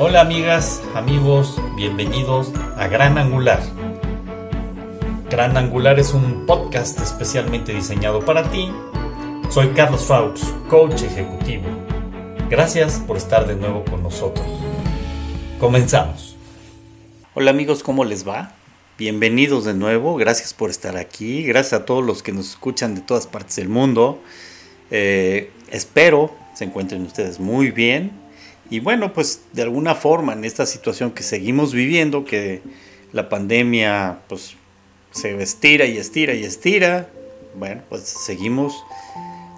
Hola amigas, amigos, bienvenidos a Gran Angular. Gran Angular es un podcast especialmente diseñado para ti. Soy Carlos Faux, coach ejecutivo. Gracias por estar de nuevo con nosotros. Comenzamos. Hola amigos, ¿cómo les va? Bienvenidos de nuevo, gracias por estar aquí, gracias a todos los que nos escuchan de todas partes del mundo. Eh, espero se encuentren ustedes muy bien y bueno, pues de alguna forma en esta situación que seguimos viviendo, que la pandemia pues se estira y estira y estira, bueno, pues seguimos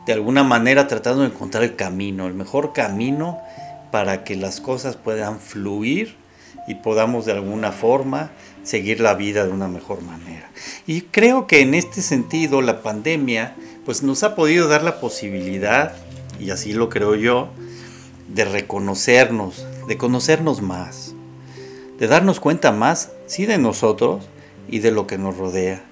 de alguna manera tratando de encontrar el camino, el mejor camino para que las cosas puedan fluir y podamos de alguna forma seguir la vida de una mejor manera. Y creo que en este sentido la pandemia pues nos ha podido dar la posibilidad, y así lo creo yo, de reconocernos, de conocernos más, de darnos cuenta más, sí, de nosotros y de lo que nos rodea,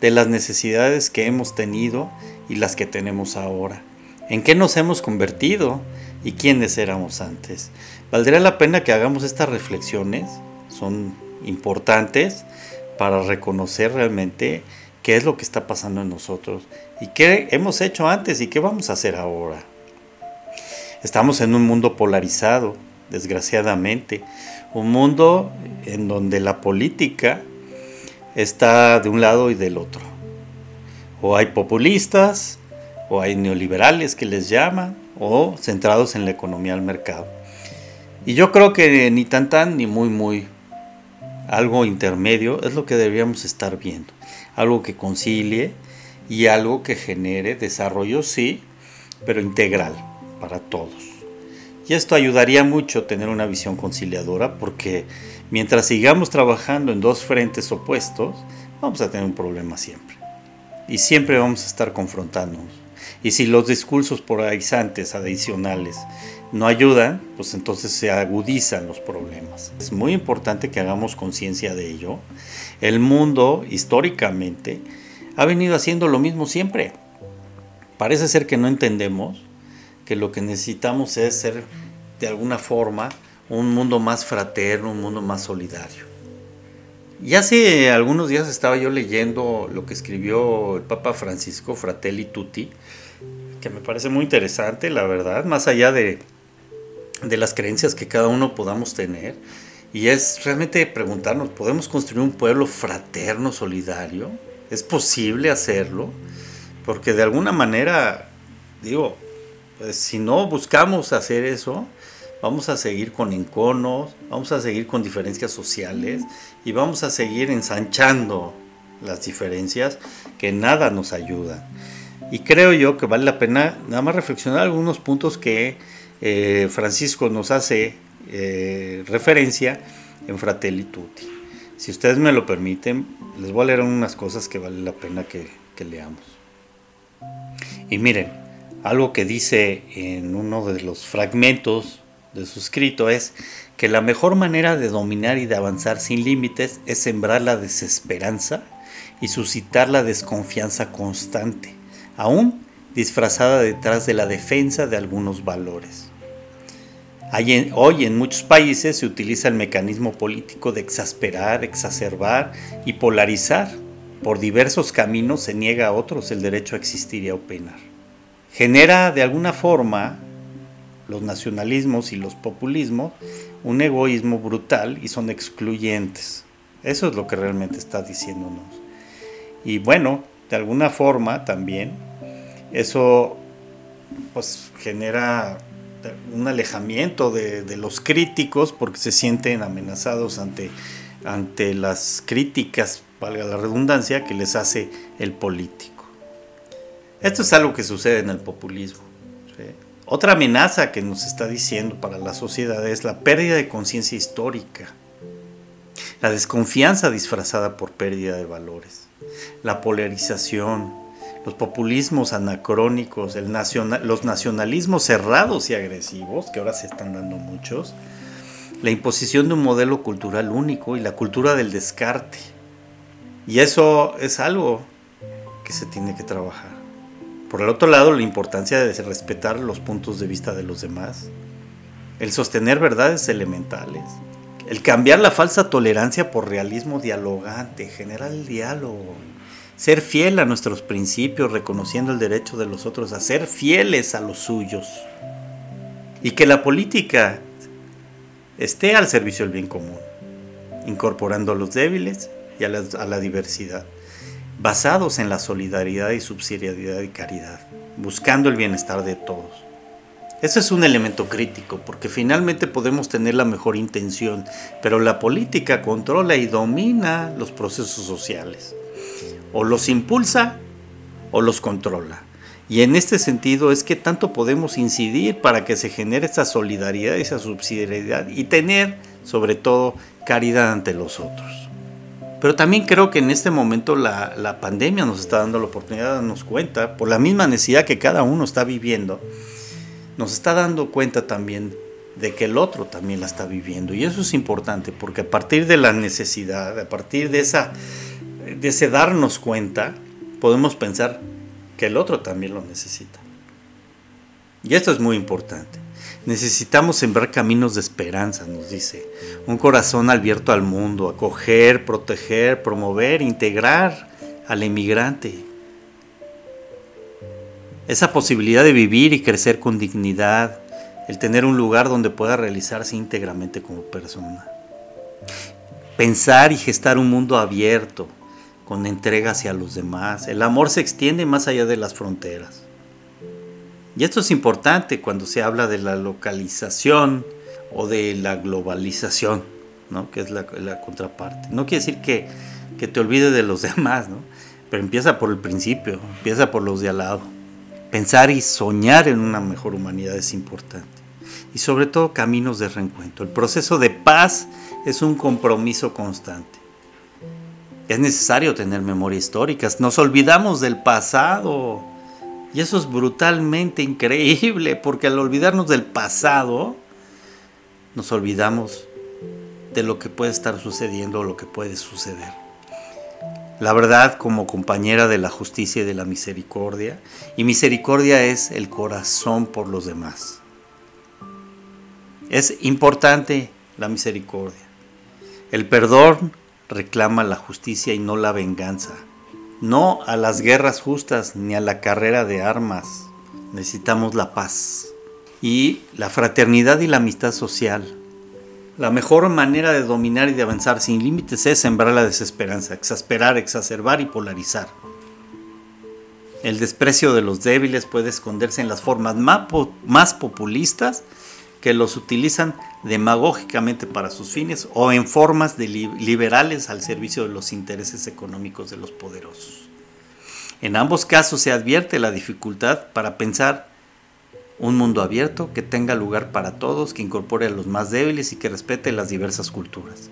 de las necesidades que hemos tenido y las que tenemos ahora, en qué nos hemos convertido y quiénes éramos antes. Valdría la pena que hagamos estas reflexiones, son importantes para reconocer realmente qué es lo que está pasando en nosotros y qué hemos hecho antes y qué vamos a hacer ahora. Estamos en un mundo polarizado, desgraciadamente, un mundo en donde la política está de un lado y del otro. O hay populistas, o hay neoliberales que les llaman, o centrados en la economía del mercado. Y yo creo que ni tan tan ni muy muy algo intermedio es lo que deberíamos estar viendo. Algo que concilie y algo que genere desarrollo, sí, pero integral para todos. Y esto ayudaría mucho tener una visión conciliadora porque mientras sigamos trabajando en dos frentes opuestos, vamos a tener un problema siempre. Y siempre vamos a estar confrontándonos. Y si los discursos polarizantes adicionales no ayudan, pues entonces se agudizan los problemas. Es muy importante que hagamos conciencia de ello. El mundo, históricamente, ha venido haciendo lo mismo siempre. Parece ser que no entendemos que lo que necesitamos es ser, de alguna forma, un mundo más fraterno, un mundo más solidario. Y hace algunos días estaba yo leyendo lo que escribió el Papa Francisco, Fratelli Tutti, que me parece muy interesante, la verdad, más allá de de las creencias que cada uno podamos tener. Y es realmente preguntarnos, ¿podemos construir un pueblo fraterno, solidario? ¿Es posible hacerlo? Porque de alguna manera, digo, pues, si no buscamos hacer eso, vamos a seguir con enconos, vamos a seguir con diferencias sociales y vamos a seguir ensanchando las diferencias que nada nos ayudan. Y creo yo que vale la pena nada más reflexionar algunos puntos que eh, Francisco nos hace eh, referencia en Fratelli Tutti. Si ustedes me lo permiten, les voy a leer unas cosas que vale la pena que, que leamos. Y miren, algo que dice en uno de los fragmentos de su escrito es que la mejor manera de dominar y de avanzar sin límites es sembrar la desesperanza y suscitar la desconfianza constante, aún disfrazada detrás de la defensa de algunos valores hoy en muchos países se utiliza el mecanismo político de exasperar, exacerbar y polarizar. Por diversos caminos se niega a otros el derecho a existir y a opinar. Genera de alguna forma los nacionalismos y los populismos un egoísmo brutal y son excluyentes. Eso es lo que realmente está diciéndonos. Y bueno, de alguna forma también eso pues genera un alejamiento de, los críticos porque se sienten amenazados ante, ante las críticas, valga la redundancia, que les hace el político. Esto es algo que sucede en el populismo. Otra amenaza que nos está diciendo para la sociedad es la pérdida de conciencia histórica, la desconfianza disfrazada por pérdida de valores, la polarización, los populismos anacrónicos, los nacionalismos cerrados y agresivos, que ahora se están dando muchos, la imposición de un modelo cultural único y la cultura del descarte. Y eso es algo que se tiene que trabajar. Por el otro lado, la importancia de respetar los puntos de vista de los demás. el sostener verdades elementales, el cambiar la falsa tolerancia por realismo dialogante, generar el diálogo, ser fiel a nuestros principios, reconociendo el derecho de los otros a ser fieles a los suyos. Y que la política esté al servicio del bien común, incorporando a los débiles y a la, a la diversidad, basados en la solidaridad y subsidiariedad y caridad, buscando el bienestar de todos. Ese es un elemento crítico, porque finalmente podemos tener la mejor intención, pero la política controla y domina los procesos sociales. O los impulsa o los controla. Y en este sentido es que tanto podemos incidir para que se genere esa solidaridad, esa subsidiariedad y tener, sobre todo, caridad ante los otros. Pero también creo que en este momento la, pandemia nos está dando la oportunidad de darnos cuenta, por la misma necesidad que cada uno está viviendo, nos está dando cuenta también de que el otro también la está viviendo. Y eso es importante, porque a partir de la necesidad, a partir de, esa, de ese darnos cuenta, podemos pensar que el otro también lo necesita. Y esto es muy importante. Necesitamos sembrar caminos de esperanza, nos dice. Un corazón abierto al mundo, acoger, proteger, promover, integrar al emigrante. Esa posibilidad de vivir y crecer con dignidad, el tener un lugar donde pueda realizarse íntegramente como persona. Pensar y gestar un mundo abierto, con entrega hacia los demás. El amor se extiende más allá de las fronteras. Y esto es importante cuando se habla de la localización o de la globalización, ¿no? que es la, contraparte. No quiere decir que, que te olvides de los demás, ¿no? pero empieza por el principio, empieza por los de al lado. Pensar y soñar en una mejor humanidad es importante. Y sobre todo caminos de reencuentro. El proceso de paz es un compromiso constante. Es necesario tener memoria histórica. Nos olvidamos del pasado. Y eso es brutalmente increíble, porque al olvidarnos del pasado, nos olvidamos de lo que puede estar sucediendo o lo que puede suceder. La verdad como compañera de la justicia y de la misericordia, y misericordia es el corazón por los demás. Es importante la misericordia. El perdón reclama la justicia y no la venganza. No a las guerras justas ni a la carrera de armas. Necesitamos la paz y la fraternidad y la amistad social. La mejor manera de dominar y de avanzar sin límites es sembrar la desesperanza, exasperar, exacerbar y polarizar. El desprecio de los débiles puede esconderse en las formas más populistas que los utilizan demagógicamente para sus fines o en formas de liberales al servicio de los intereses económicos de los poderosos. En ambos casos se advierte la dificultad para pensar un mundo abierto que tenga lugar para todos, que incorpore a los más débiles y que respete las diversas culturas.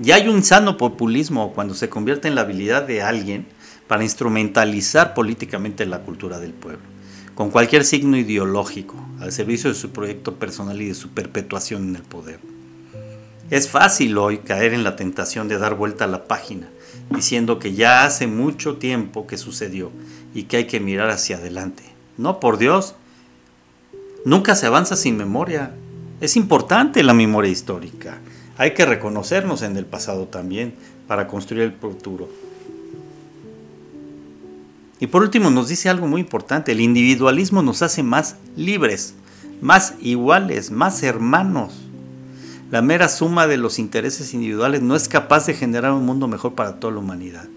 Y hay un sano populismo cuando se convierte en la habilidad de alguien para instrumentalizar políticamente la cultura del pueblo con cualquier signo ideológico, al servicio de su proyecto personal y de su perpetuación en el poder. Es fácil hoy caer en la tentación de dar vuelta a la página, diciendo que ya hace mucho tiempo que sucedió y que hay que mirar hacia adelante. No, por Dios, nunca se avanza sin memoria. Es importante la memoria histórica. Hay que reconocernos en el pasado también para construir el futuro. Y por último nos dice algo muy importante, el individualismo nos hace más libres, más iguales, más hermanos. La mera suma de los intereses individuales no es capaz de generar un mundo mejor para toda la humanidad.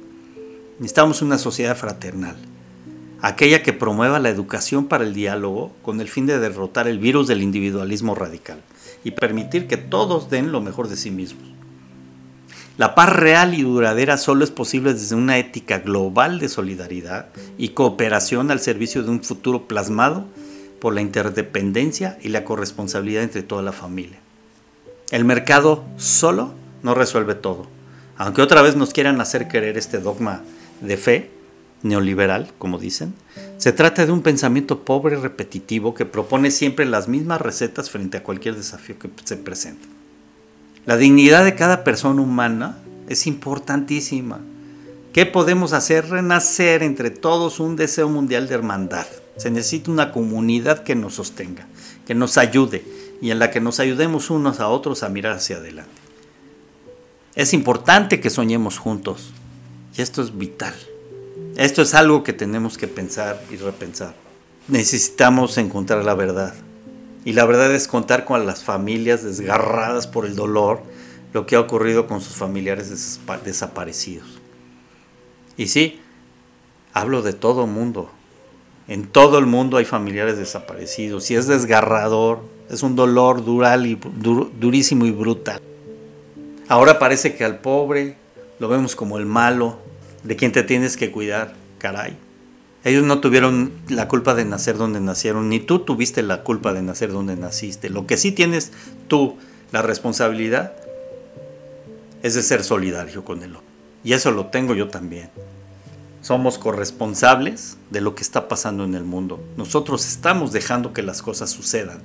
Necesitamos una sociedad fraternal, aquella que promueva la educación para el diálogo con el fin de derrotar el virus del individualismo radical y permitir que todos den lo mejor de sí mismos. La paz real y duradera solo es posible desde una ética global de solidaridad y cooperación al servicio de un futuro plasmado por la interdependencia y la corresponsabilidad entre toda la familia. El mercado solo no resuelve todo. Aunque otra vez nos quieran hacer querer este dogma de fe neoliberal, como dicen, se trata de un pensamiento pobre y repetitivo que propone siempre las mismas recetas frente a cualquier desafío que se presente. La dignidad de cada persona humana es importantísima. ¿Qué podemos hacer? Renacer entre todos un deseo mundial de hermandad. Se necesita una comunidad que nos sostenga, que nos ayude y en la que nos ayudemos unos a otros a mirar hacia adelante. Es importante que soñemos juntos y esto es vital. Esto es algo que tenemos que pensar y repensar. Necesitamos encontrar la verdad. Y la verdad es contar con las familias desgarradas por el dolor, lo que ha ocurrido con sus familiares desaparecidos. Y sí, hablo de todo el mundo. En todo el mundo hay familiares desaparecidos y es desgarrador, es un dolor dural y durísimo y brutal. Ahora parece que al pobre lo vemos como el malo, de quien te tienes que cuidar, caray. Ellos no tuvieron la culpa de nacer donde nacieron, ni tú tuviste la culpa de nacer donde naciste. Lo que sí tienes tú, la responsabilidad, es de ser solidario con él. Y eso lo tengo yo también. Somos corresponsables de lo que está pasando en el mundo. Nosotros estamos dejando que las cosas sucedan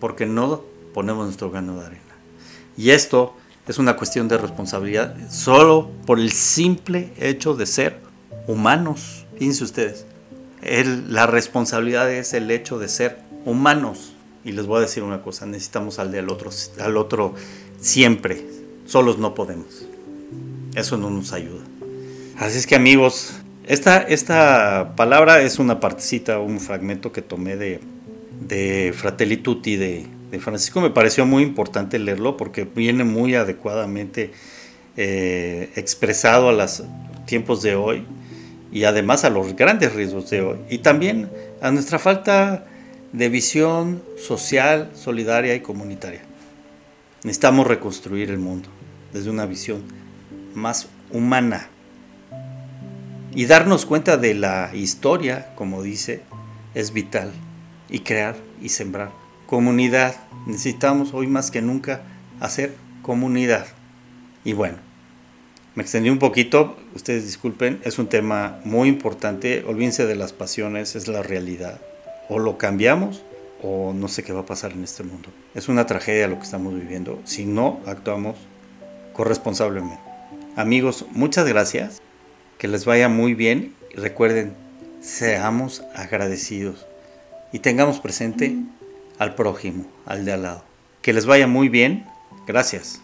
porque no ponemos nuestro grano de arena. Y esto es una cuestión de responsabilidad solo por el simple hecho de ser humanos. Fíjense ustedes, la responsabilidad es el hecho de ser humanos. Y les voy a decir una cosa, necesitamos al otro, al otro siempre. Solos no podemos. Eso no nos ayuda. Así es que amigos, esta, esta palabra es una partecita, un fragmento que tomé de, de Fratelli Tutti de, de Francisco. Me pareció muy importante leerlo porque viene muy adecuadamente eh, expresado a los tiempos de hoy y además a los grandes riesgos de hoy. Y también a nuestra falta de visión social, solidaria y comunitaria. Necesitamos reconstruir el mundo desde una visión más humana y darnos cuenta de la historia, como dice, es vital y crear y sembrar comunidad. Necesitamos hoy más que nunca hacer comunidad. Y bueno, me extendí un poquito, ustedes disculpen, es un tema muy importante, olvídense de las pasiones, es la realidad. O lo cambiamos o no sé qué va a pasar en este mundo. Es una tragedia lo que estamos viviendo si no actuamos corresponsablemente. Amigos, muchas gracias, que les vaya muy bien y recuerden, seamos agradecidos y tengamos presente al prójimo, al de al lado. Que les vaya muy bien. Gracias.